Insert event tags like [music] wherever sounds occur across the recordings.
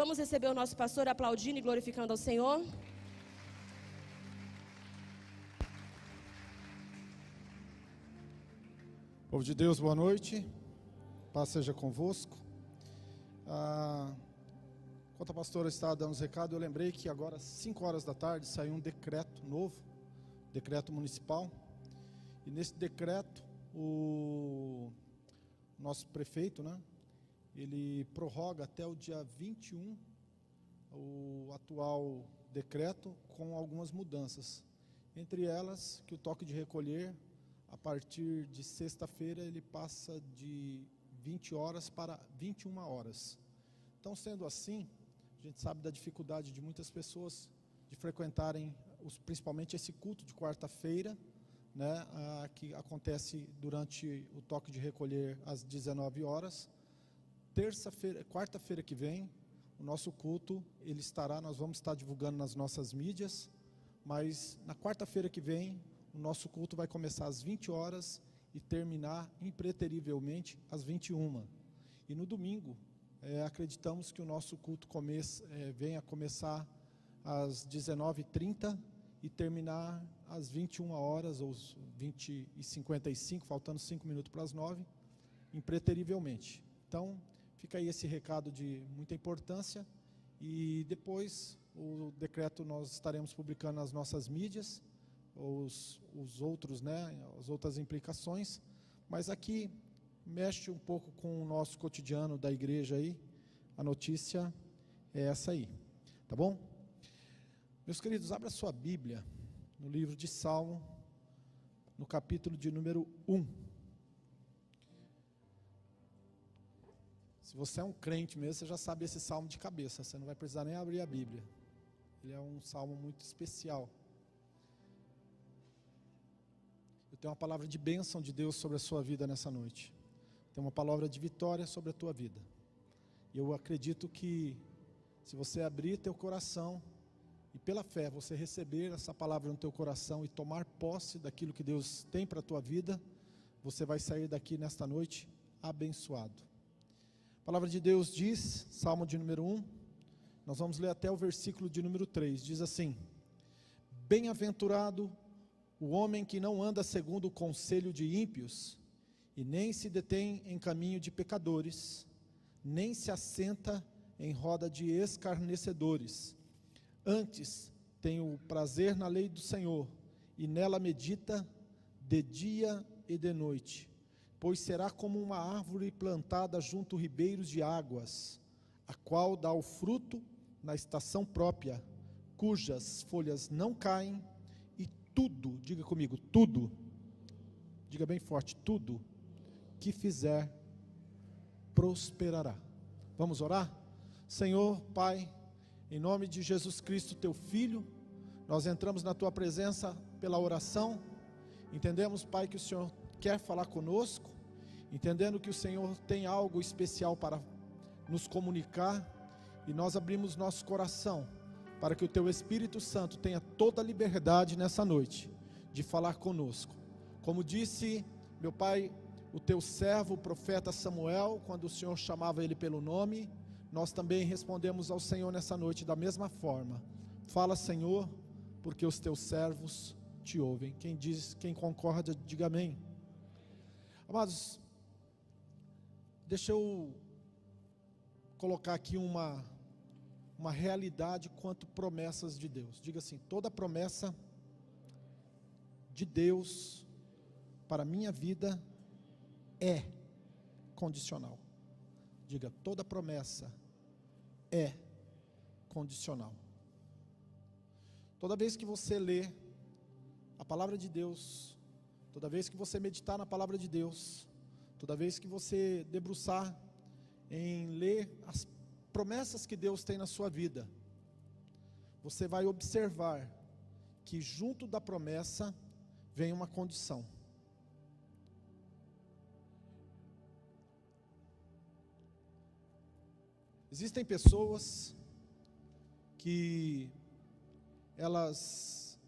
Vamos receber o nosso pastor aplaudindo e glorificando ao Senhor. Povo de Deus, boa noite. Paz seja convosco. Ah, enquanto a pastora estava dando os recados, eu lembrei que agora, às 5 horas da tarde, saiu um decreto novo, decreto municipal. E nesse decreto, o nosso prefeito, né, ele prorroga até o dia 21 o atual decreto com algumas mudanças. Entre elas, que o toque de recolher, a partir de sexta-feira, ele passa de 20 horas para 21 horas. Então, sendo assim, a gente sabe da dificuldade de muitas pessoas de frequentarem, os, principalmente esse culto de quarta-feira, né, a, que acontece durante o toque de recolher às 19 horas. Terça-feira, quarta-feira que vem, o nosso culto, ele estará, nós vamos estar divulgando nas nossas mídias, mas na quarta-feira que vem, o nosso culto vai começar às 20 horas e terminar impreterivelmente às 21. E no domingo, é, acreditamos que o nosso culto comece, é, venha começar às 19h30 e terminar às 21 horas, ou 20 e 55, faltando 5 minutos para as 9, impreterivelmente. Então, fica aí esse recado de muita importância. E depois, o decreto nós estaremos publicando nas nossas mídias, os, os outros, né, as outras implicações. Mas aqui mexe um pouco com o nosso cotidiano da igreja aí. A notícia é essa aí. Tá bom? Meus queridos, abra sua Bíblia no livro de Salmo, no capítulo de número 1. Se você é um crente mesmo, você já sabe esse salmo de cabeça, você não vai precisar nem abrir a Bíblia. Ele é um salmo muito especial. Eu tenho uma palavra de bênção de Deus sobre a sua vida nessa noite. Tem uma palavra de vitória sobre a tua vida. E eu acredito que se você abrir teu coração e pela fé você receber essa palavra no teu coração e tomar posse daquilo que Deus tem para a tua vida, você vai sair daqui nesta noite abençoado. A palavra de Deus diz, Salmo de número 1, nós vamos ler até o versículo de número 3, diz assim: Bem-aventurado o homem que não anda segundo o conselho de ímpios, e nem se detém em caminho de pecadores, nem se assenta em roda de escarnecedores. Antes tem o prazer na lei do Senhor, e nela medita de dia e de noite. Pois será como uma árvore plantada junto ribeiros de águas, a qual dá o fruto na estação própria, cujas folhas não caem, e tudo, diga comigo, tudo, diga bem forte, tudo que fizer prosperará. Vamos orar? Senhor, Pai, em nome de Jesus Cristo, teu Filho, nós entramos na tua presença pela oração. Entendemos, Pai, que o Senhor quer falar conosco, entendendo que o Senhor tem algo especial para nos comunicar, e nós abrimos nosso coração para que o teu Espírito Santo tenha toda a liberdade nessa noite de falar conosco. Como disse meu Pai, o teu servo, o profeta Samuel, quando o Senhor chamava ele pelo nome, nós também respondemos ao Senhor nessa noite da mesma forma. Fala, Senhor, porque os teus servos te ouvem. Quem diz, quem concorda, diga amém. Amados, deixa eu colocar aqui uma uma realidade quanto promessas de Deus. Diga assim: toda promessa de Deus para a minha vida é condicional. Diga, toda promessa é condicional. Toda vez que você lê a palavra de Deus, toda vez que você meditar na palavra de Deus, toda vez que você debruçar em ler as promessas que Deus tem na sua vida, você vai observar que junto da promessa vem uma condição. Existem pessoas que elas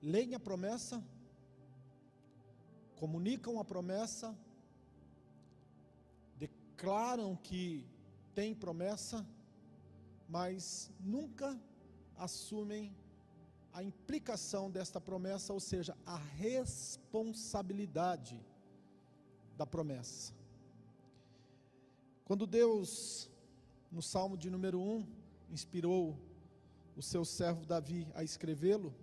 leem a promessa, comunicam a promessa, declaram que tem promessa, mas nunca assumem a implicação desta promessa, ou seja, a responsabilidade da promessa. Quando Deus, no Salmo de número 1, inspirou o seu servo Davi a escrevê-lo,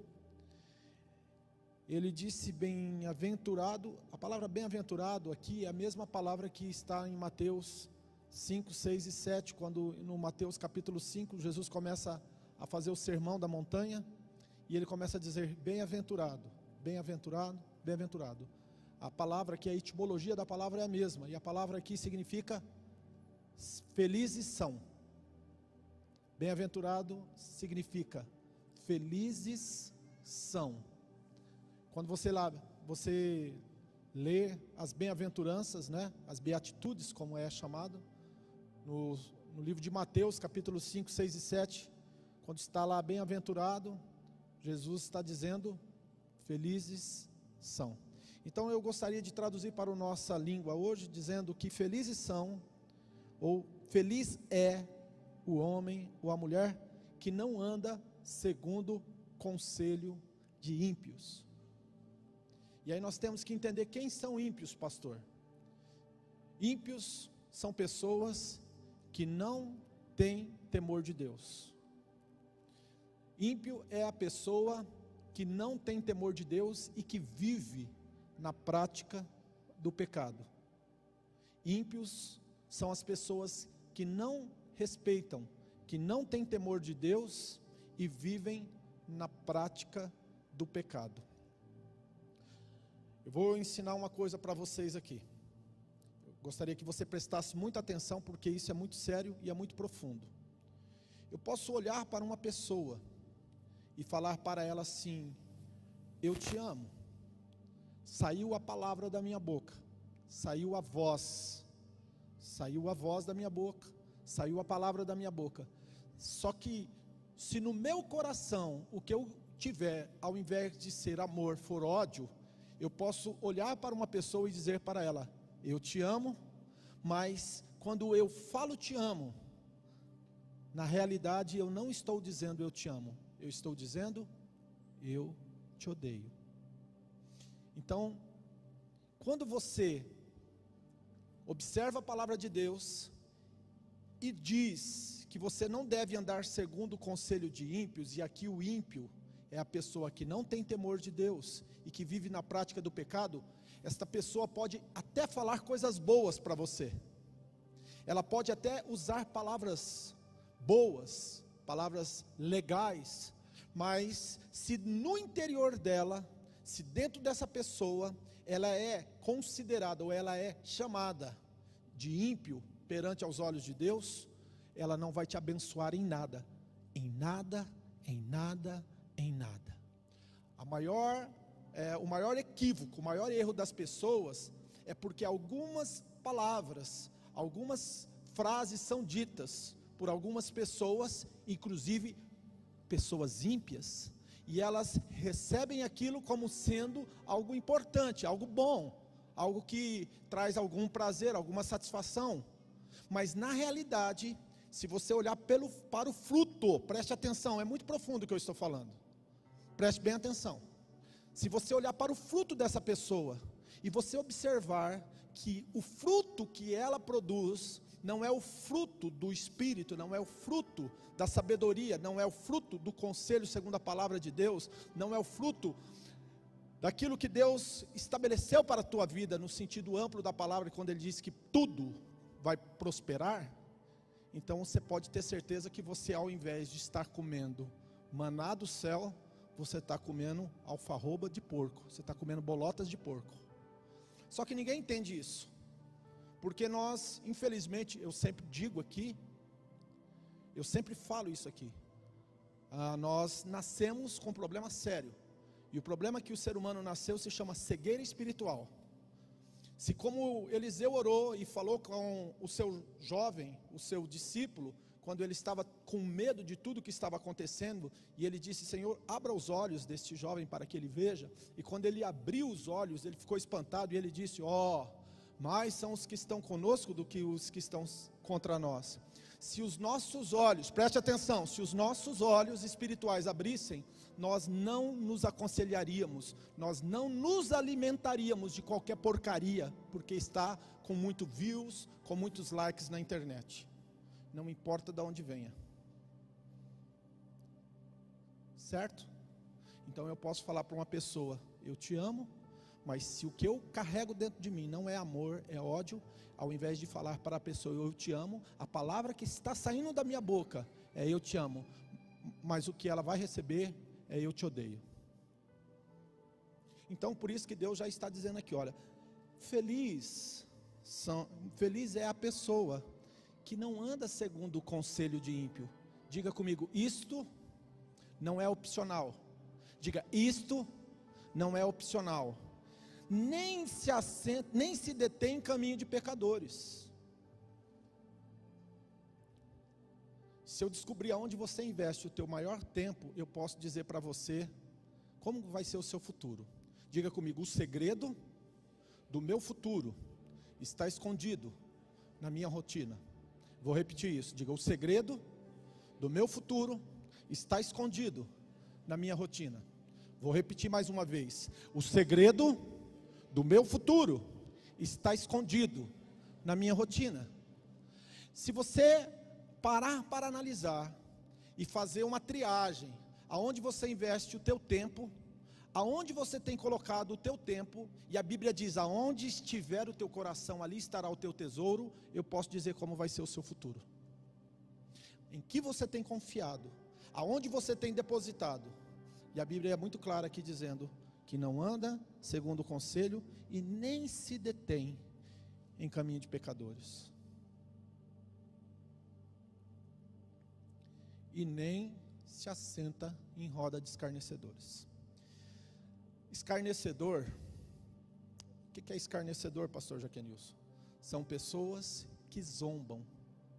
ele disse bem-aventurado, a palavra bem-aventurado aqui é a mesma palavra que está em Mateus 5, 6 e 7, quando no Mateus capítulo 5, Jesus começa a fazer o sermão da montanha, e ele começa a dizer: bem-aventurado, bem-aventurado, bem-aventurado. A palavra que a etimologia da palavra é a mesma, e a palavra aqui significa felizes são. Bem-aventurado significa felizes são. Quando você lá, você lê as bem-aventuranças, né? As beatitudes, como é chamado, no, no livro de Mateus, capítulo 5, 6 e 7, quando está lá bem-aventurado, Jesus está dizendo: felizes são. Então eu gostaria de traduzir para a nossa língua hoje, dizendo que felizes são, ou feliz é o homem ou a mulher que não anda segundo conselho de ímpios. E aí nós temos que entender quem são ímpios, pastor. Ímpios são pessoas que não têm temor de Deus. Ímpio é a pessoa que não tem temor de Deus e que vive na prática do pecado. Ímpios são as pessoas que não respeitam, que não têm temor de Deus e vivem na prática do pecado. Eu vou ensinar uma coisa para vocês aqui. Eu gostaria que você prestasse muita atenção, porque isso é muito sério e é muito profundo. Eu posso olhar para uma pessoa e falar para ela assim: Eu te amo. Saiu a palavra da minha boca, saiu a voz, saiu a voz da minha boca, saiu a palavra da minha boca. Só que, se no meu coração o que eu tiver, ao invés de ser amor, for ódio, eu posso olhar para uma pessoa e dizer para ela: Eu te amo, mas quando eu falo te amo, na realidade eu não estou dizendo eu te amo, eu estou dizendo, eu te odeio. Então, quando você observa a palavra de Deus e diz que você não deve andar segundo o conselho de ímpios, e aqui o ímpio é a pessoa que não tem temor de Deus e que vive na prática do pecado, esta pessoa pode até falar coisas boas para você. Ela pode até usar palavras boas, palavras legais, mas se no interior dela, se dentro dessa pessoa, ela é considerada ou ela é chamada de ímpio perante aos olhos de Deus, ela não vai te abençoar em nada, em nada, em nada, em nada. A maior, é, o maior equívoco, o maior erro das pessoas é porque algumas palavras, algumas frases são ditas por algumas pessoas, inclusive pessoas ímpias, e elas recebem aquilo como sendo algo importante, algo bom, algo que traz algum prazer, alguma satisfação. Mas na realidade, se você olhar pelo, para o fruto, preste atenção, é muito profundo o que eu estou falando. Preste bem atenção. Se você olhar para o fruto dessa pessoa e você observar que o fruto que ela produz não é o fruto do Espírito, não é o fruto da sabedoria, não é o fruto do conselho segundo a palavra de Deus, não é o fruto daquilo que Deus estabeleceu para a tua vida, no sentido amplo da palavra, quando Ele diz que tudo vai prosperar, então você pode ter certeza que você, ao invés de estar comendo maná do céu, você está comendo alfarroba de porco, você está comendo bolotas de porco. Só que ninguém entende isso. Porque nós, infelizmente, eu sempre digo aqui, eu sempre falo isso aqui. Ah, nós nascemos com um problema sério. E o problema que o ser humano nasceu se chama cegueira espiritual. Se como Eliseu orou e falou com o seu jovem, o seu discípulo, quando ele estava com medo de tudo que estava acontecendo, e ele disse: Senhor, abra os olhos deste jovem para que ele veja. E quando ele abriu os olhos, ele ficou espantado e ele disse: Ó, oh, mais são os que estão conosco do que os que estão contra nós. Se os nossos olhos, preste atenção, se os nossos olhos espirituais abrissem, nós não nos aconselharíamos, nós não nos alimentaríamos de qualquer porcaria, porque está com muito views, com muitos likes na internet. Não importa de onde venha. Certo? Então eu posso falar para uma pessoa: eu te amo, mas se o que eu carrego dentro de mim não é amor, é ódio, ao invés de falar para a pessoa eu te amo, a palavra que está saindo da minha boca é eu te amo, mas o que ela vai receber é eu te odeio. Então por isso que Deus já está dizendo aqui, olha, feliz são, feliz é a pessoa que não anda segundo o conselho de ímpio. Diga comigo, isto não é opcional. Diga, isto não é opcional. Nem se assenta, nem se detém em caminho de pecadores. Se eu descobrir aonde você investe o teu maior tempo, eu posso dizer para você como vai ser o seu futuro. Diga comigo, o segredo do meu futuro está escondido na minha rotina. Vou repetir isso. Diga, o segredo do meu futuro está escondido na minha rotina. Vou repetir mais uma vez. O segredo do meu futuro está escondido na minha rotina. Se você parar para analisar e fazer uma triagem, aonde você investe o teu tempo, aonde você tem colocado o teu tempo, e a Bíblia diz: aonde estiver o teu coração, ali estará o teu tesouro, eu posso dizer como vai ser o seu futuro. Em que você tem confiado, aonde você tem depositado, e a Bíblia é muito clara aqui dizendo que não anda segundo o conselho e nem se detém em caminho de pecadores. E nem se assenta em roda de escarnecedores. Escarnecedor, o que é escarnecedor, pastor Jaquenilson? São pessoas que zombam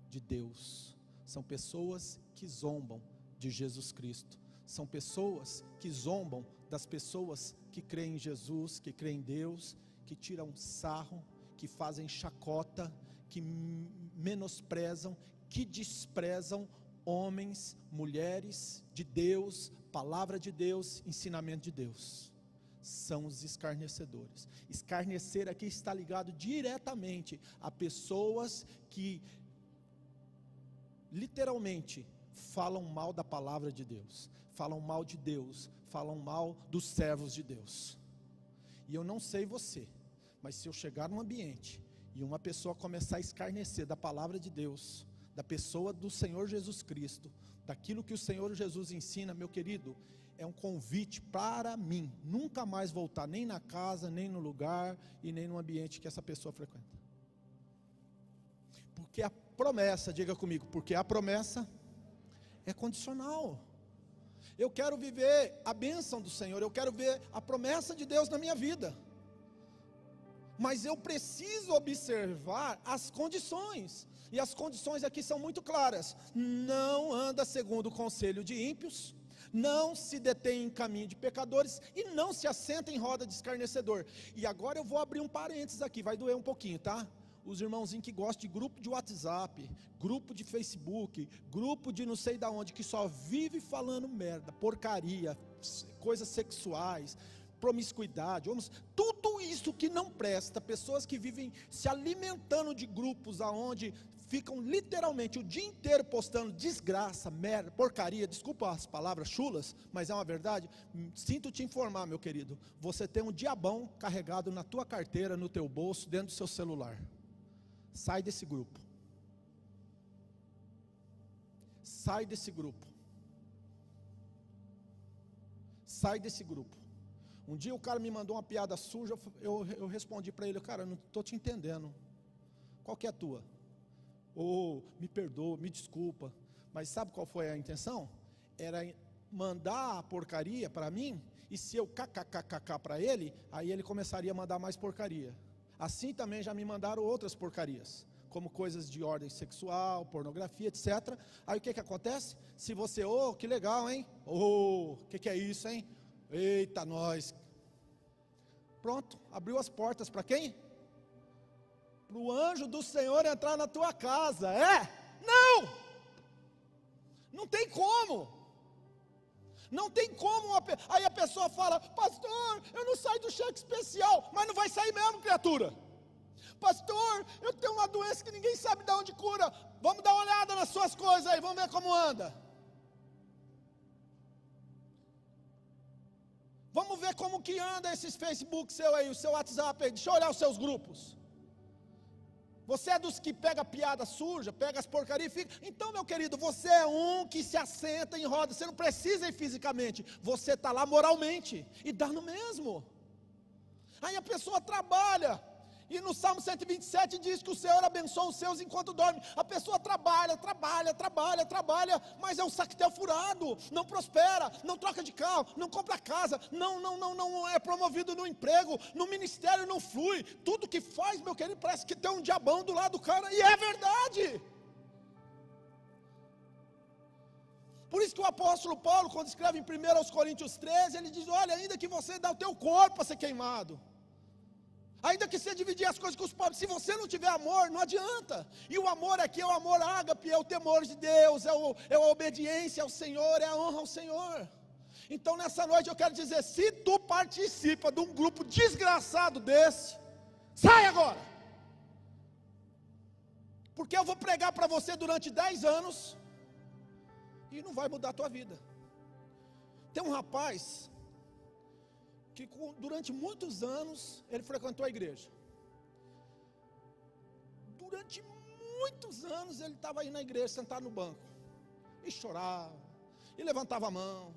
de Deus, são pessoas que zombam de Jesus Cristo, são pessoas que zombam das pessoas que creem em Jesus, que creem em Deus, que tiram sarro, que fazem chacota, que menosprezam, que desprezam homens, mulheres de Deus, palavra de Deus, ensinamento de Deus. São os escarnecedores. Escarnecer aqui está ligado diretamente a pessoas que literalmente falam mal da palavra de Deus falam mal de Deus, falam mal dos servos de Deus. E eu não sei você, mas se eu chegar num ambiente e uma pessoa começar a escarnecer da palavra de Deus, da pessoa do Senhor Jesus Cristo, daquilo que o Senhor Jesus ensina, meu querido, é um convite para mim nunca mais voltar nem na casa, nem no lugar e nem no ambiente que essa pessoa frequenta. Porque a promessa, diga comigo, porque a promessa é condicional. Eu quero viver a bênção do Senhor, eu quero ver a promessa de Deus na minha vida. Mas eu preciso observar as condições, e as condições aqui são muito claras: não anda segundo o conselho de ímpios, não se detém em caminho de pecadores e não se assenta em roda de escarnecedor. E agora eu vou abrir um parênteses aqui, vai doer um pouquinho, tá? os irmãozinhos que gostam de grupo de WhatsApp, grupo de Facebook, grupo de não sei da onde, que só vive falando merda, porcaria, coisas sexuais, promiscuidade, vamos, tudo isso que não presta, pessoas que vivem se alimentando de grupos aonde ficam literalmente o dia inteiro postando desgraça, merda, porcaria, desculpa as palavras chulas, mas é uma verdade. Sinto te informar, meu querido, você tem um diabão carregado na tua carteira, no teu bolso, dentro do seu celular. Sai desse grupo. Sai desse grupo. Sai desse grupo. Um dia o cara me mandou uma piada suja, eu, eu respondi para ele, cara, não estou te entendendo. Qual que é a tua? Ou oh, me perdoa, me desculpa. Mas sabe qual foi a intenção? Era mandar a porcaria para mim, e se eu kkkk para ele, aí ele começaria a mandar mais porcaria. Assim também já me mandaram outras porcarias, como coisas de ordem sexual, pornografia, etc. Aí o que que acontece? Se você, oh, que legal, hein? Oh, o que que é isso, hein? Eita, nós. Pronto, abriu as portas para quem? Para o anjo do Senhor entrar na tua casa, é? Não! Não tem como. Não tem como. Uma, aí a pessoa fala, pastor, eu não saio do cheque especial, mas não vai sair mesmo, criatura. Pastor, eu tenho uma doença que ninguém sabe de onde cura. Vamos dar uma olhada nas suas coisas aí, vamos ver como anda. Vamos ver como que anda esses Facebook seu aí, o seu WhatsApp aí. Deixa eu olhar os seus grupos. Você é dos que pega piada suja, pega as porcarias e fica. Então, meu querido, você é um que se assenta em roda. Você não precisa ir fisicamente. Você está lá moralmente. E dá no mesmo. Aí a pessoa trabalha. E no Salmo 127 diz que o Senhor abençoa os seus enquanto dorme. A pessoa trabalha, trabalha, trabalha, trabalha, mas é um saquetel furado, não prospera, não troca de carro, não compra casa, não, não, não, não é promovido no emprego, no ministério não flui. Tudo que faz, meu querido, parece que tem um diabão do lado do cara, e é verdade. Por isso que o apóstolo Paulo, quando escreve em 1 Coríntios 13, ele diz: Olha, ainda que você dá o teu corpo para ser queimado. Ainda que você dividir as coisas com os pobres, se você não tiver amor, não adianta. E o amor aqui é o amor ágape, é o temor de Deus, é, o, é a obediência ao Senhor, é a honra ao Senhor. Então nessa noite eu quero dizer: se tu participa de um grupo desgraçado desse, sai agora. Porque eu vou pregar para você durante 10 anos e não vai mudar a tua vida. Tem um rapaz que durante muitos anos ele frequentou a igreja. Durante muitos anos ele estava aí na igreja, sentado no banco, e chorava, e levantava a mão.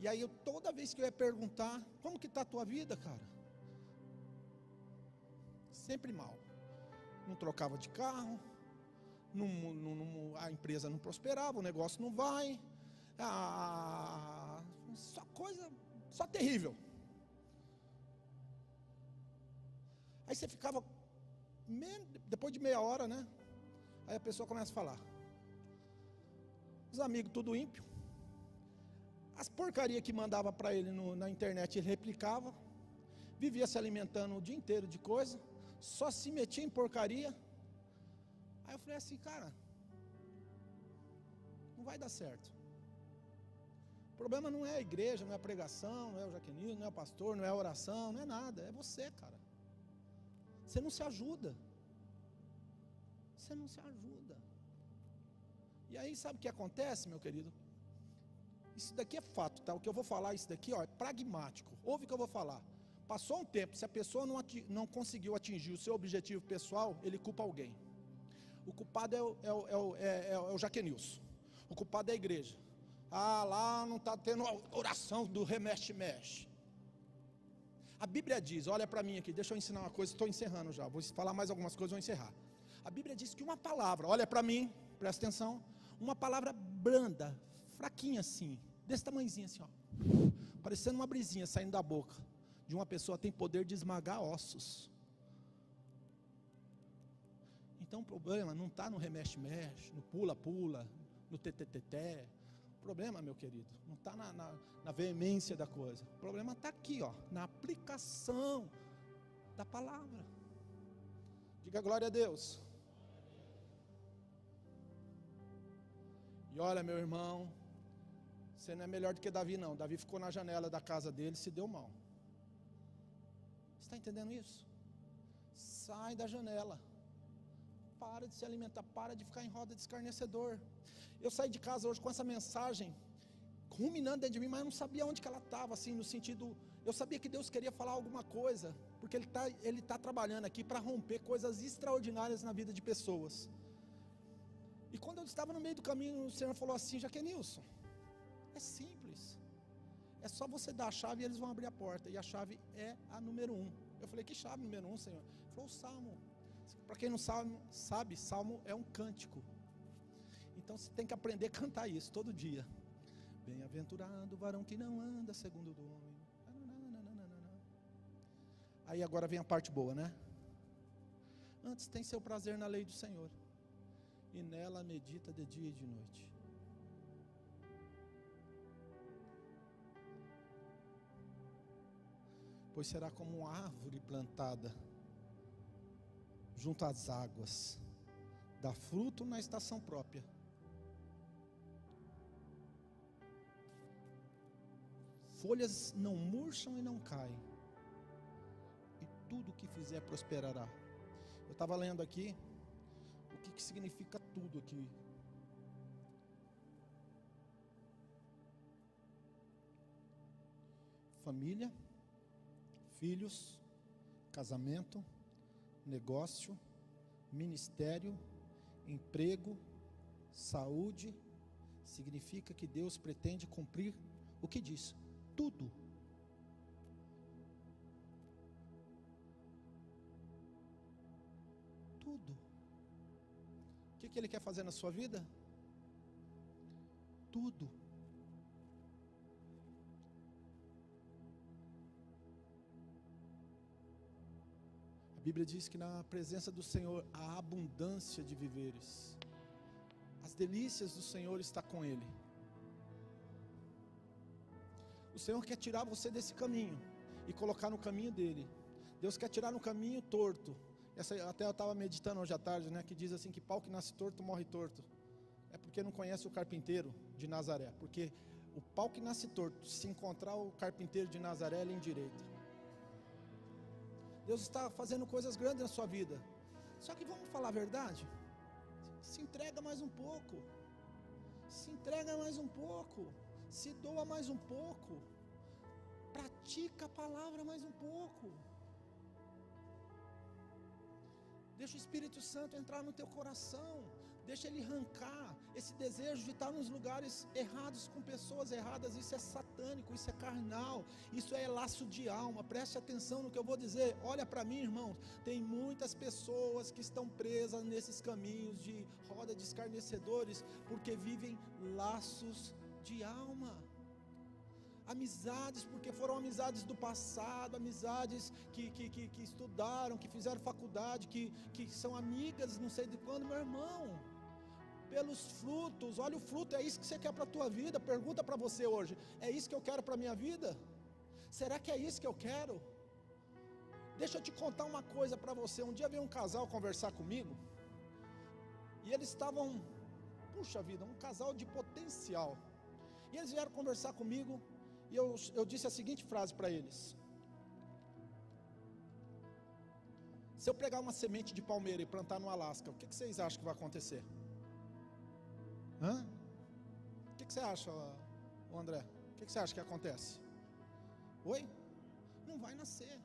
E aí eu, toda vez que eu ia perguntar, como que está a tua vida, cara? Sempre mal. Não trocava de carro, não, não, não, a empresa não prosperava, o negócio não vai. Ah, só coisa, só terrível. Aí você ficava, depois de meia hora, né? Aí a pessoa começa a falar. Os amigos tudo ímpio. As porcarias que mandava para ele no, na internet ele replicava. Vivia se alimentando o dia inteiro de coisa. Só se metia em porcaria. Aí eu falei assim, cara, não vai dar certo. O problema não é a igreja, não é a pregação, não é o jaquenismo, não é o pastor, não é a oração, não é nada. É você, cara. Você não se ajuda. Você não se ajuda. E aí, sabe o que acontece, meu querido? Isso daqui é fato, tá? O que eu vou falar, isso daqui ó, é pragmático. Ouve o que eu vou falar. Passou um tempo, se a pessoa não, não conseguiu atingir o seu objetivo pessoal, ele culpa alguém. O culpado é o, é o, é o, é, é o Jaquenilson. O culpado é a igreja. Ah, lá não está tendo oração do remexe-mexe. A Bíblia diz, olha para mim aqui, deixa eu ensinar uma coisa, estou encerrando já, vou falar mais algumas coisas, vou encerrar. A Bíblia diz que uma palavra, olha para mim, presta atenção, uma palavra branda, fraquinha assim, desse tamanhozinho assim, ó, parecendo uma brisinha saindo da boca de uma pessoa tem poder de esmagar ossos. Então o problema não está no remexe-mexe, no pula-pula, no teteteté, problema, meu querido, não está na, na, na, veemência da coisa. O problema está aqui, ó, na aplicação da palavra. Diga glória a Deus. E olha, meu irmão, você não é melhor do que Davi, não. Davi ficou na janela da casa dele e se deu mal. Está entendendo isso? Sai da janela. Para de se alimentar, para de ficar em roda de escarnecedor. Eu saí de casa hoje com essa mensagem ruminando dentro de mim, mas eu não sabia onde que ela estava, assim, no sentido. Eu sabia que Deus queria falar alguma coisa, porque Ele está ele tá trabalhando aqui para romper coisas extraordinárias na vida de pessoas. E quando eu estava no meio do caminho, o Senhor falou assim: Jaquenilson, é simples. É só você dar a chave e eles vão abrir a porta. E a chave é a número um. Eu falei: Que chave número um, Senhor? Ele falou: O salmo. Para quem não sabe, sabe, salmo é um cântico. Então você tem que aprender a cantar isso todo dia. Bem-aventurado o varão que não anda segundo o homem. Aí agora vem a parte boa, né? Antes tem seu prazer na lei do Senhor, e nela medita de dia e de noite. Pois será como uma árvore plantada junto às águas, dá fruto na estação própria. Folhas não murcham e não caem, e tudo que fizer prosperará. Eu estava lendo aqui o que, que significa tudo aqui. Família, filhos, casamento, negócio, ministério, emprego, saúde, significa que Deus pretende cumprir o que diz? Tudo. Tudo. O que, que Ele quer fazer na sua vida? Tudo. Bíblia diz que na presença do Senhor há abundância de viveres. As delícias do Senhor está com ele. O Senhor quer tirar você desse caminho e colocar no caminho dele. Deus quer tirar no caminho torto. Essa, até eu estava meditando hoje à tarde, né? Que diz assim que pau que nasce torto morre torto. É porque não conhece o carpinteiro de Nazaré. Porque o pau que nasce torto, se encontrar o carpinteiro de Nazaré, ele endireita. Deus está fazendo coisas grandes na sua vida. Só que vamos falar a verdade? Se entrega mais um pouco. Se entrega mais um pouco. Se doa mais um pouco. Pratica a palavra mais um pouco. Deixa o Espírito Santo entrar no teu coração. Deixa ele arrancar esse desejo de estar nos lugares errados com pessoas erradas. Isso é satânico, isso é carnal, isso é laço de alma. Preste atenção no que eu vou dizer. Olha para mim, irmãos. Tem muitas pessoas que estão presas nesses caminhos de roda de escarnecedores porque vivem laços de alma amizades, porque foram amizades do passado, amizades que, que, que, que, estudaram, que fizeram faculdade, que, que são amigas, não sei de quando, meu irmão. Pelos frutos, olha o fruto, é isso que você quer para a tua vida? Pergunta para você hoje: é isso que eu quero para a minha vida? Será que é isso que eu quero? Deixa eu te contar uma coisa para você. Um dia veio um casal conversar comigo, e eles estavam, puxa vida, um casal de potencial. E eles vieram conversar comigo, e eu, eu disse a seguinte frase para eles: Se eu pegar uma semente de palmeira e plantar no Alasca, o que, que vocês acham que vai acontecer? Hã? O que, você acha, André? O que, você acha que acontece? Oi? Não vai nascer.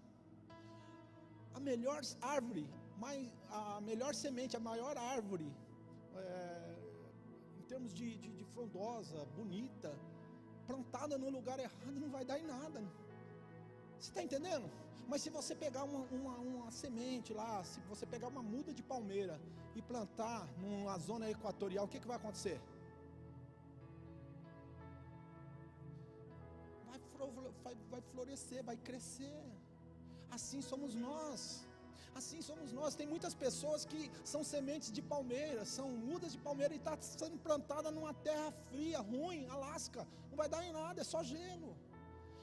A melhor árvore, a melhor semente, a maior árvore, é, em termos de, de, de frondosa, bonita, plantada no lugar errado, não vai dar em nada. Você está entendendo? Mas se você pegar uma, uma, uma, semente lá, se você pegar uma muda de palmeira e plantar numa zona equatorial, o que, que vai acontecer? Vai, vai, florescer, vai crescer. Assim somos nós. Assim somos nós. Tem muitas pessoas que são sementes de palmeira, são mudas de palmeira e está sendo plantada numa terra fria, ruim, Alasca. Não vai dar em nada, é só gelo.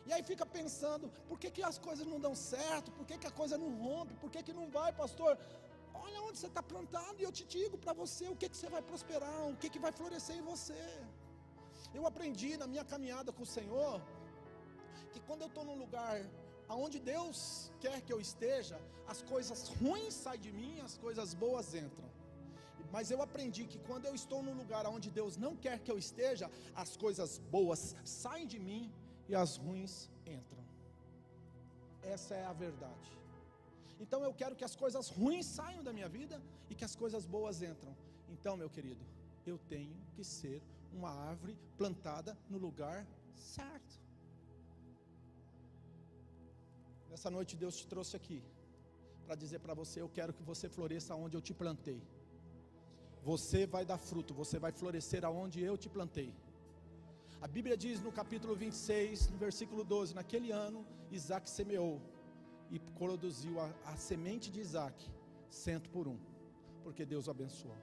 E aí fica pensando, por que, que as coisas não dão certo? Por que, que a coisa não rompe? Por que, que não vai, pastor? Olha onde você está plantado e eu te digo para você o que, que você vai prosperar, o que, que vai florescer em você. Eu aprendi na minha caminhada com o Senhor que quando eu estou num lugar aonde Deus quer que eu esteja, as coisas ruins saem de mim, as coisas boas entram. Mas eu aprendi que quando eu estou num lugar onde Deus não quer que eu esteja, as coisas boas saem de mim e as ruins entram. Essa é a verdade. Então eu quero que as coisas ruins saiam da minha vida e que as coisas boas entram. Então, meu querido, eu tenho que ser uma árvore plantada no lugar certo. Nessa noite Deus te trouxe aqui para dizer para você: eu quero que você floresça onde eu te plantei. Você vai dar fruto, você vai florescer aonde eu te plantei. A Bíblia diz no capítulo 26, no versículo 12: Naquele ano, Isaac semeou e produziu a, a semente de Isaac, cento por um, porque Deus o abençoou.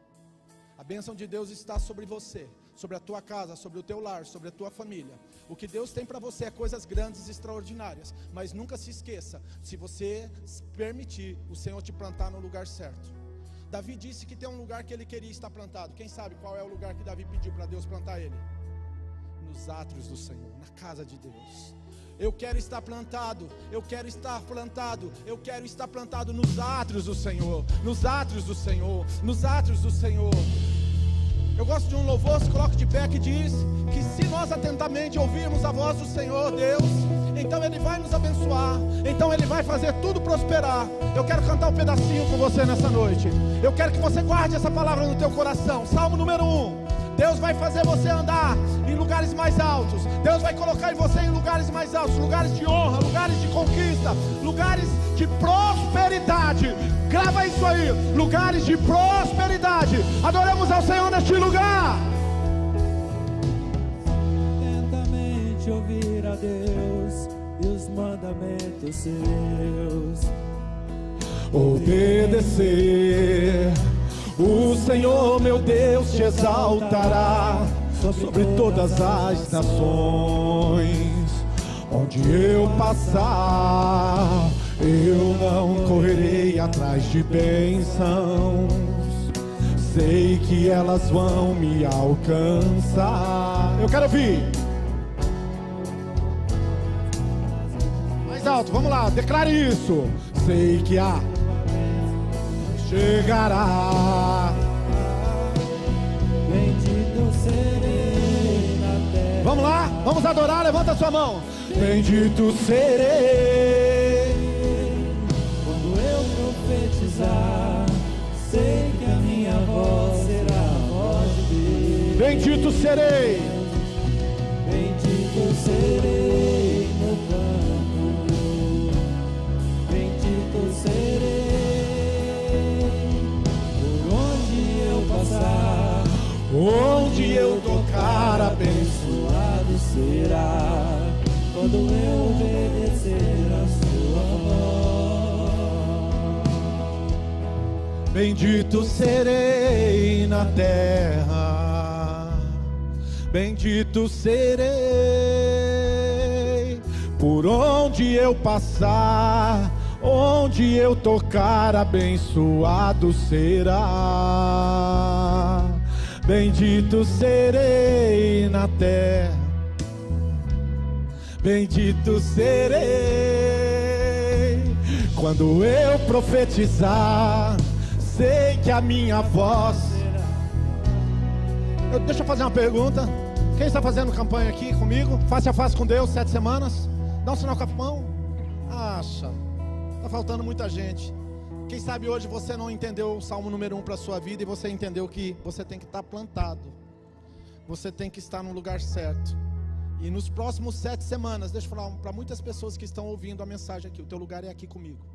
A bênção de Deus está sobre você, sobre a tua casa, sobre o teu lar, sobre a tua família. O que Deus tem para você é coisas grandes e extraordinárias, mas nunca se esqueça, se você permitir o Senhor te plantar no lugar certo. Davi disse que tem um lugar que ele queria estar plantado. Quem sabe qual é o lugar que Davi pediu para Deus plantar ele? Nos átrios do Senhor, na casa de Deus. Eu quero estar plantado, eu quero estar plantado, eu quero estar plantado nos átrios do Senhor, nos átrios do Senhor, nos átrios do Senhor. Eu gosto de um louvor, se coloca de pé que diz que se nós atentamente ouvirmos a voz do Senhor Deus, então Ele vai nos abençoar, então Ele vai fazer tudo prosperar. Eu quero cantar um pedacinho com você nessa noite. Eu quero que você guarde essa palavra no teu coração. Salmo número 1. Deus vai fazer você andar em lugares mais altos. Deus vai colocar você em lugares mais altos, lugares de honra, lugares de conquista, lugares de prosperidade. Grava isso aí, lugares de prosperidade. Adoramos ao Senhor neste lugar. Atentamente ouvir a Deus e os mandamentos seus. Obedecer o Senhor meu Deus te exaltará sobre todas as nações. Onde eu passar, eu não correrei atrás de bênçãos. Sei que elas vão me alcançar. Eu quero ouvir. Mais alto, vamos lá, declare isso. Sei que há chegará. Bendito serei na terra. Vamos lá, vamos adorar, levanta sua mão. Bendito serei. Quando eu profetizar, sei que a minha voz será a voz de Deus. Bendito serei. Bendito serei no campo. Bendito serei Onde eu tocar. Abençoado será quando eu obedecer a sua voz. Bendito serei na terra, bendito serei por onde eu passar, onde eu tocar, abençoado será. Bendito serei na terra, bendito serei quando eu profetizar. Sei que a minha voz. Eu- deixa eu fazer uma pergunta. Quem está fazendo campanha aqui comigo? Face a face com Deus, sete semanas? Dá um sinal com a mão. Acha. Tá faltando muita gente. Quem sabe hoje você não entendeu o Salmo número um para a sua vida e você entendeu que você tem que estar plantado. Você tem que estar no lugar certo. E nos próximos sete semanas, deixa eu falar para muitas pessoas que estão ouvindo a mensagem aqui: o teu lugar é aqui comigo.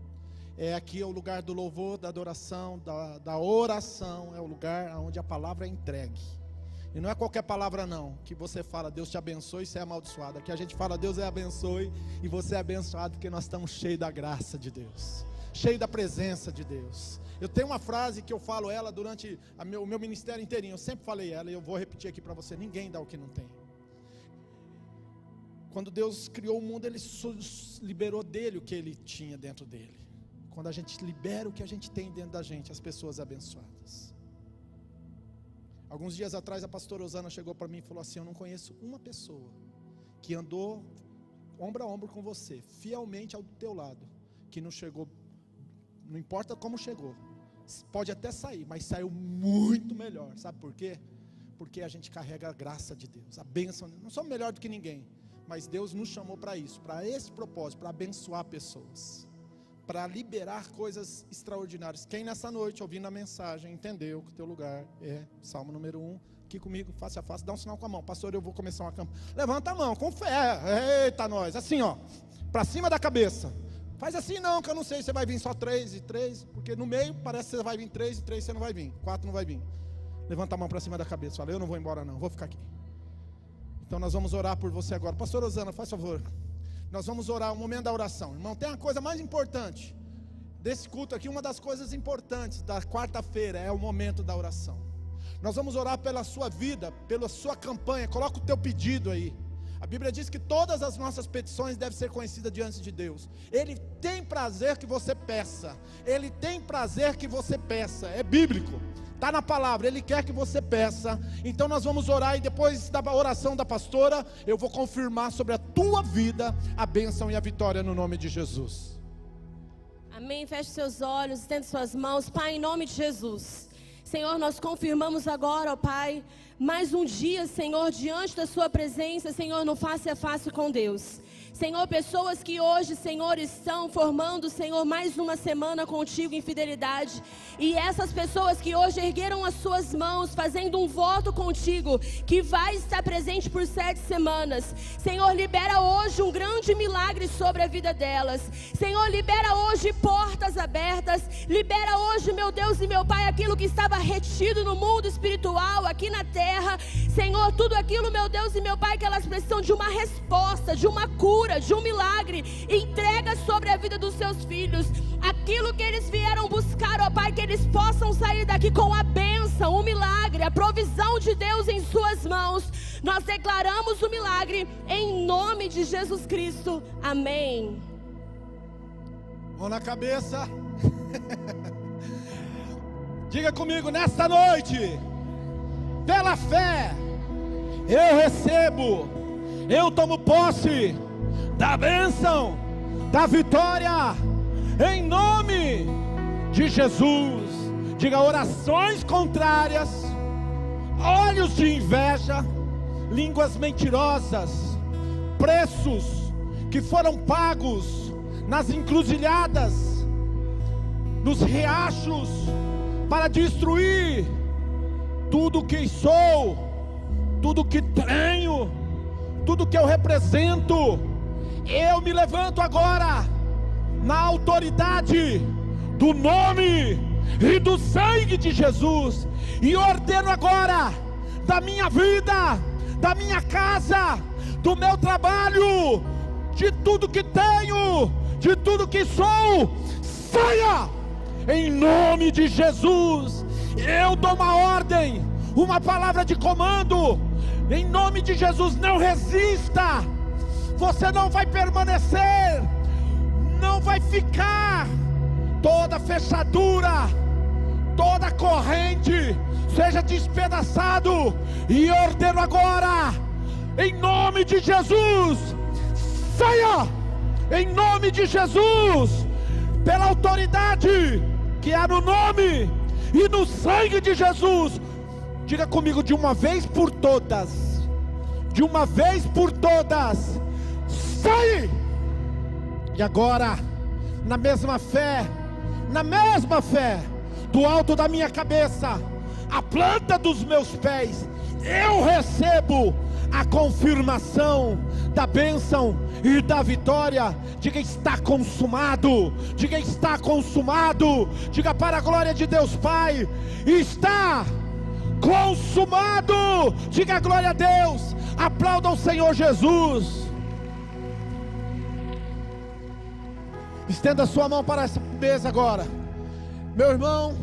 É aqui é o lugar do louvor, da adoração, da, da oração, é o lugar onde a palavra é entregue. E não é qualquer palavra não, que você fala, Deus te abençoe e você é amaldiçoado. Aqui a gente fala, Deus é abençoe e você é abençoado porque nós estamos cheios da graça de Deus, cheios da presença de Deus. Eu tenho uma frase que eu falo ela durante meu- o meu ministério inteirinho, eu sempre falei ela e eu vou repetir aqui para você: ninguém dá o que não tem. Quando Deus criou o mundo, Ele liberou dele o que Ele tinha dentro dele. Quando a gente libera o que a gente tem dentro da gente, as pessoas abençoadas. Alguns dias atrás a pastora Osana chegou para mim e falou assim: Eu não conheço uma pessoa que andou ombro a ombro com você, fielmente ao teu lado, que não chegou, não importa como chegou, pode até sair, mas saiu muito melhor. Sabe por quê? Porque a gente carrega a graça de Deus, a bênção. Não somos melhor do que ninguém, mas Deus nos chamou para isso, para esse propósito, para abençoar pessoas para liberar coisas extraordinárias. Quem nessa noite, ouvindo a mensagem, entendeu que o teu lugar é Salmo número 1, aqui comigo, face a face, dá um sinal com a mão. Pastor, eu vou começar uma campanha. Levanta a mão, com fé. Eita, nós. Assim, ó. Para cima da cabeça. Faz assim não, que eu não sei se você vai vir só três e três, porque no meio parece que você vai vir três e três você não vai vir. Quatro não vai vir. Levanta a mão para cima da cabeça. Fala, eu não vou embora não, vou ficar aqui. Então nós vamos orar por você agora. Pastor Osana, faz favor. Nós vamos orar, o momento da oração. Irmão, tem uma coisa mais importante desse culto aqui, uma das coisas importantes da quarta-feira é o momento da oração. Nós vamos orar pela sua vida, pela sua campanha. Coloca o teu pedido aí. A Bíblia diz que todas as nossas petições devem ser conhecidas diante de Deus. Ele tem prazer que você peça. Ele tem prazer que você peça. É bíblico. Está na palavra, Ele quer que você peça. Então nós vamos orar e depois da oração da pastora, eu vou confirmar sobre a tua vida a bênção e a vitória no nome de Jesus. Amém. Feche seus olhos, estenda suas mãos. Pai, em nome de Jesus. Senhor, nós confirmamos agora, ó Pai, mais um dia, Senhor, diante da Sua presença, Senhor, no face a face com Deus. Senhor, pessoas que hoje, Senhor, estão formando, Senhor, mais uma semana contigo em fidelidade. E essas pessoas que hoje ergueram as suas mãos, fazendo um voto contigo, que vai estar presente por sete semanas. Senhor, libera hoje um grande milagre sobre a vida delas. Senhor, libera hoje portas abertas. Libera hoje, meu Deus e meu Pai, aquilo que estava retido no mundo espiritual, aqui na terra. Senhor, tudo aquilo, meu Deus e meu Pai, que elas precisam de uma resposta, de uma cura cura, de um milagre. Entrega sobre a vida dos seus filhos aquilo que eles vieram buscar, ó Pai, que eles possam sair daqui com a bênção, o milagre, a provisão de Deus em suas mãos. Nós declaramos o milagre em nome de Jesus Cristo. Amém. Mão na cabeça. [laughs] Diga comigo nesta noite, pela fé, eu recebo, eu tomo posse da bênção, da vitória, em nome de Jesus. Diga orações contrárias, olhos de inveja, línguas mentirosas, preços que foram pagos nas encruzilhadas, nos riachos, para destruir tudo que sou, tudo que tenho, tudo que eu represento eu me levanto agora na autoridade do nome e do sangue de Jesus e ordeno agora da minha vida, da minha casa, do meu trabalho, de tudo que tenho, de tudo que sou, saia em nome de Jesus. Eu dou uma ordem, uma palavra de comando, em nome de Jesus, não resista você não vai permanecer, não vai ficar. Toda fechadura, toda corrente, seja despedaçado, e ordeno agora, em nome de Jesus, saia, em nome de Jesus, pela autoridade que há no nome e no sangue de Jesus. Diga comigo de uma vez por todas, de uma vez por todas sai! E agora, na mesma fé, na mesma fé, do alto da minha cabeça, a planta dos meus pés, eu recebo a confirmação da bênção e da vitória. Diga está consumado. Diga está consumado. Diga para a glória de Deus Pai, está consumado. Diga glória a Deus. Aplauda o Senhor Jesus. Estenda sua mão para essa mesa agora. Meu irmão,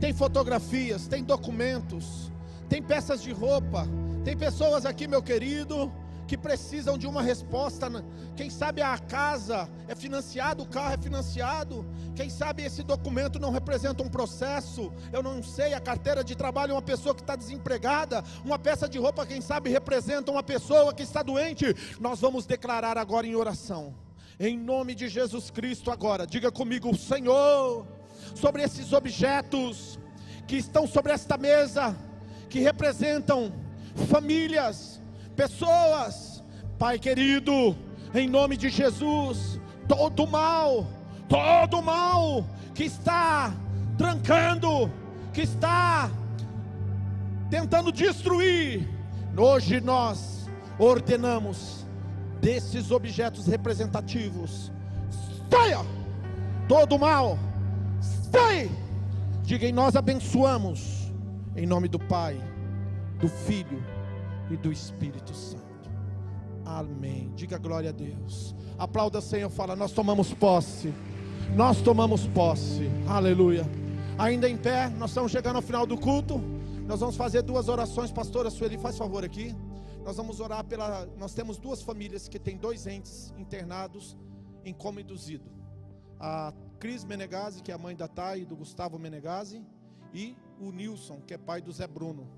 tem fotografias, tem documentos, tem peças de roupa, tem pessoas aqui, meu querido, que precisam de uma resposta. Quem sabe a casa é financiada, o carro é financiado. Quem sabe esse documento não representa um processo. Eu não sei. A carteira de trabalho é uma pessoa que está desempregada. Uma peça de roupa, quem sabe, representa uma pessoa que está doente. Nós vamos declarar agora em oração em nome de Jesus Cristo agora. Diga comigo, Senhor, sobre esses objetos que estão sobre esta mesa, que representam famílias, pessoas, Pai querido, em nome de Jesus, todo mal, todo mal que está trancando, que está tentando destruir, hoje nós ordenamos desses objetos representativos. Saia! Todo mal, sai! Diga, e nós abençoamos, em nome do Pai, do Filho e do Espírito Santo. Amém. Diga glória a Deus. Aplauda, Senhor. Fala, nós tomamos posse. Nós tomamos posse. Aleluia. Ainda em pé, nós estamos chegando ao final do culto. Nós vamos fazer duas orações. Pastora Sueli, faz favor aqui. Nós vamos orar pela. Nós temos duas famílias que têm dois entes internados em coma induzido. A Cris Menegazzi, que é a mãe da Thay e do Gustavo Menegazzi, e o Nilson, que é pai do Zé Bruno.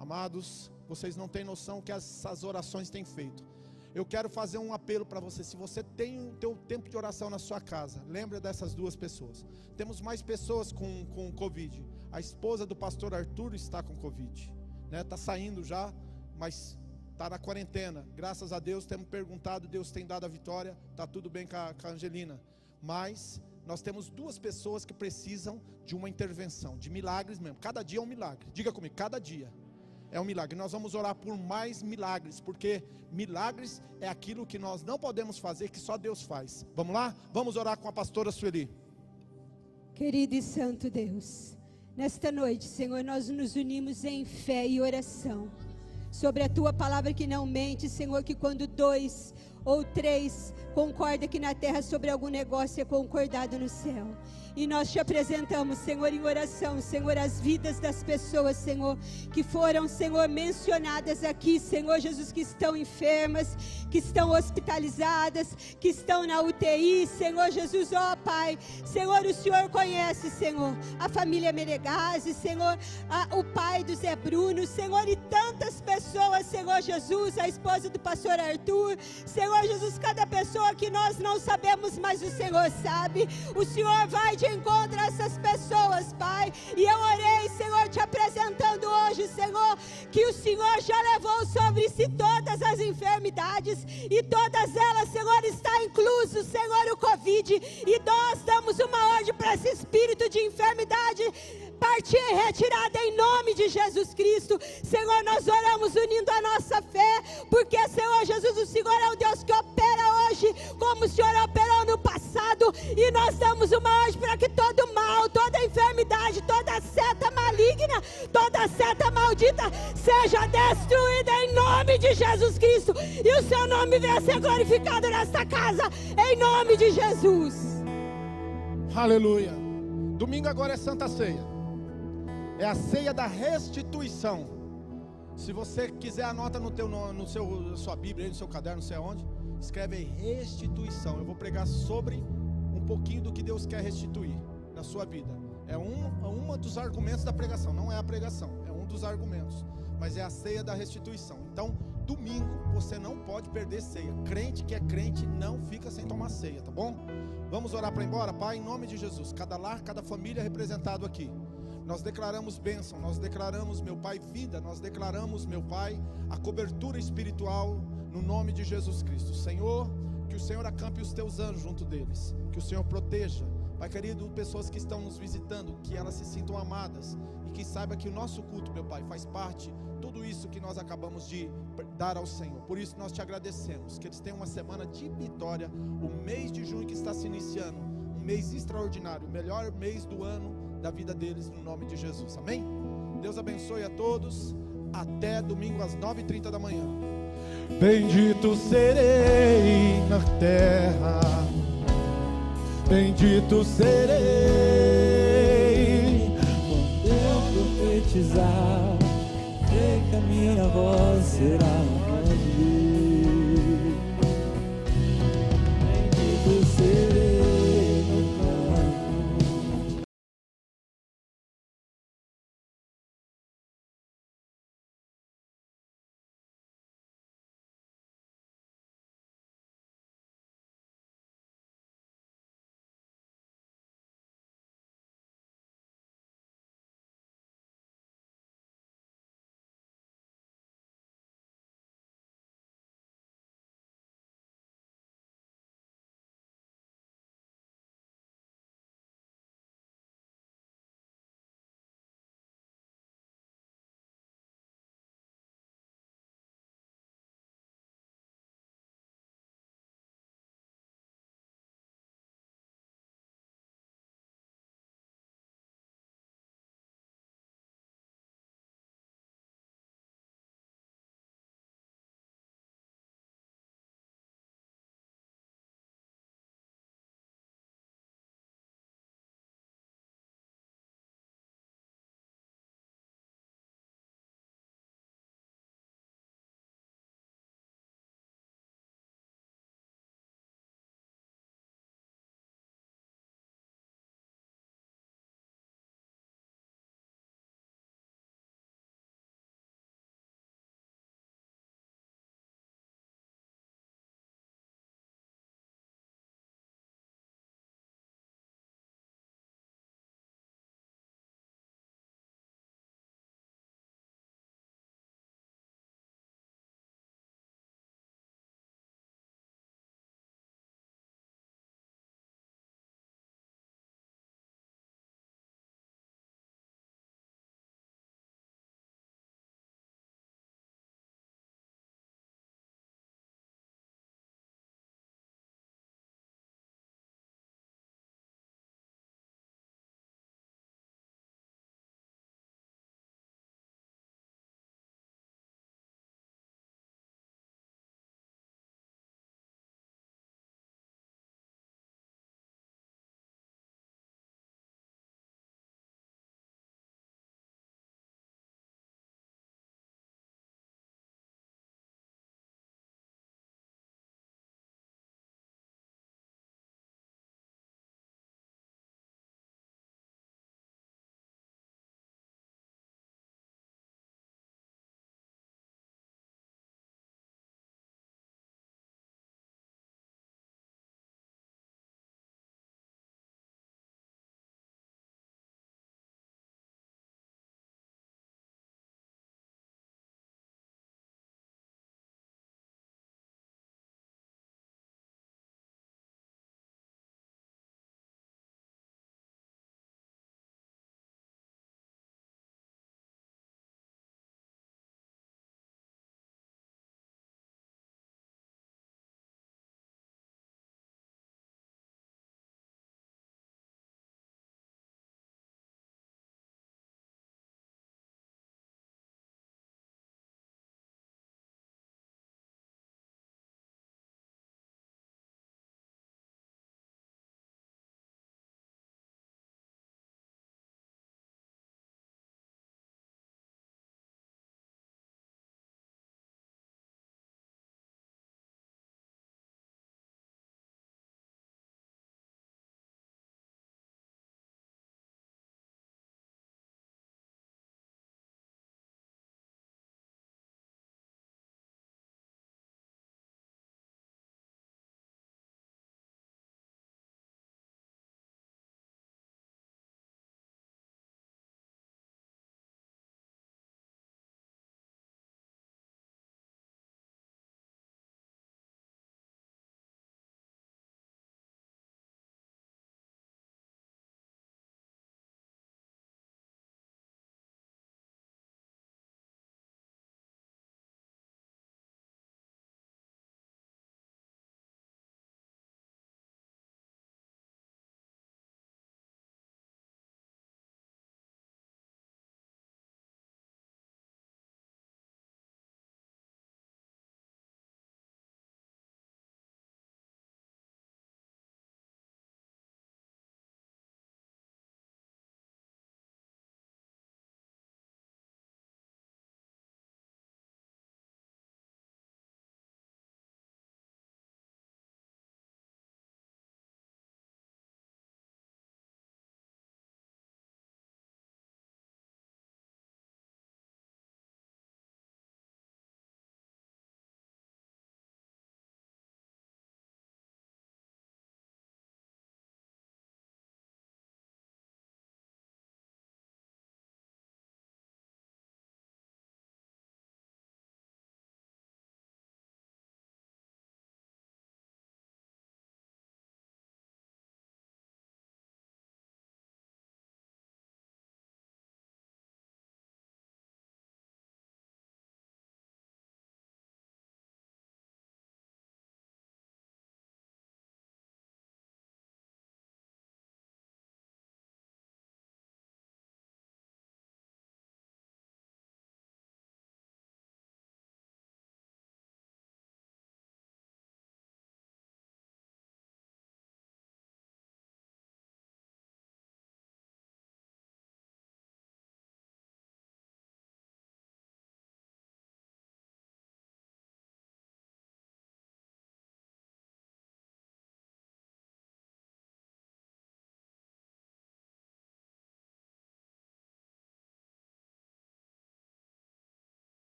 Amados, vocês não têm noção que essas orações têm feito. Eu quero fazer um apelo para você. Se você tem o teu tempo de oração na sua casa, lembra dessas duas pessoas. Temos mais pessoas com, com Covid. A esposa do pastor Arthur está com Covid. Está né? Tá saindo já, mas está na quarentena. Graças a Deus temos perguntado, Deus tem dado a vitória. Está tudo bem com a, com a Angelina. Mas nós temos duas pessoas que precisam de uma intervenção, de milagres mesmo. Cada dia é um milagre. Diga comigo, cada dia é um milagre. Nós vamos orar por mais milagres, porque milagres é aquilo que nós não podemos fazer, que só Deus faz. Vamos lá? Vamos orar com a pastora Sueli. Querido e santo Deus, nesta noite, Senhor, nós nos unimos em fé e oração sobre a tua palavra que não mente, Senhor, que quando dois ou três concordam aqui na terra sobre algum negócio é concordado no céu. E nós te apresentamos, Senhor, em oração, Senhor, as vidas das pessoas, Senhor, que foram, Senhor, mencionadas aqui, Senhor Jesus, que estão enfermas, que estão hospitalizadas, que estão na UTI, Senhor Jesus, ó oh, Pai, Senhor, o Senhor conhece, Senhor, a família Menegazzi, Senhor, a, o pai do Zé Bruno, Senhor, e tantas pessoas, Senhor Jesus, a esposa do pastor Arthur, Senhor Jesus, cada pessoa que nós não sabemos, mas o Senhor sabe, o Senhor vai de encontra essas pessoas, Pai. E eu orei, Senhor, te apresentando hoje, Senhor, que o Senhor já levou sobre si todas as enfermidades e todas elas, Senhor, está incluso, Senhor, o Covid. E nós damos uma ordem para esse espírito de enfermidade partir retirada em nome de Jesus Cristo. Senhor, nós oramos unindo a nossa fé, porque, Senhor Jesus, o Senhor é o Deus que opera hoje, como o Senhor operou no passado, e nós damos uma ordem para que todo mal, toda enfermidade, toda seta maligna, toda seta maldita seja destruída em nome de Jesus Cristo, e o seu nome venha ser glorificado nesta casa, em nome de Jesus. Aleluia. Domingo agora é Santa Ceia. É a ceia da restituição. Se você quiser, anota no, teu, no seu, sua Bíblia, no seu caderno, não sei aonde. Escreve aí, restituição. Eu vou pregar sobre um pouquinho do que Deus quer restituir na sua vida. É um, é dos argumentos da pregação. Não é a pregação, é um dos argumentos. Mas é a ceia da restituição. Então, domingo, você não pode perder ceia. Crente que é crente não fica sem tomar ceia, tá bom? Vamos orar para embora? Pai, em nome de Jesus. Cada lar, cada família representado aqui. Nós declaramos bênção, nós declaramos, meu Pai, vida, nós declaramos, meu Pai, a cobertura espiritual no nome de Jesus Cristo. Senhor, que o Senhor acampe os teus anjos junto deles, que o Senhor proteja. Pai querido, pessoas que estão nos visitando, que elas se sintam amadas e que saiba que o nosso culto, meu Pai, faz parte tudo isso que nós acabamos de dar ao Senhor. Por isso nós te agradecemos, que eles tenham uma semana de vitória, o mês de junho que está se iniciando, um mês extraordinário, o melhor mês do ano da vida deles, no nome de Jesus. Amém? Deus abençoe a todos. Até domingo às 9h30 da manhã. Bendito serei na terra, bendito serei quando eu profetizar. Sei que a minha voz será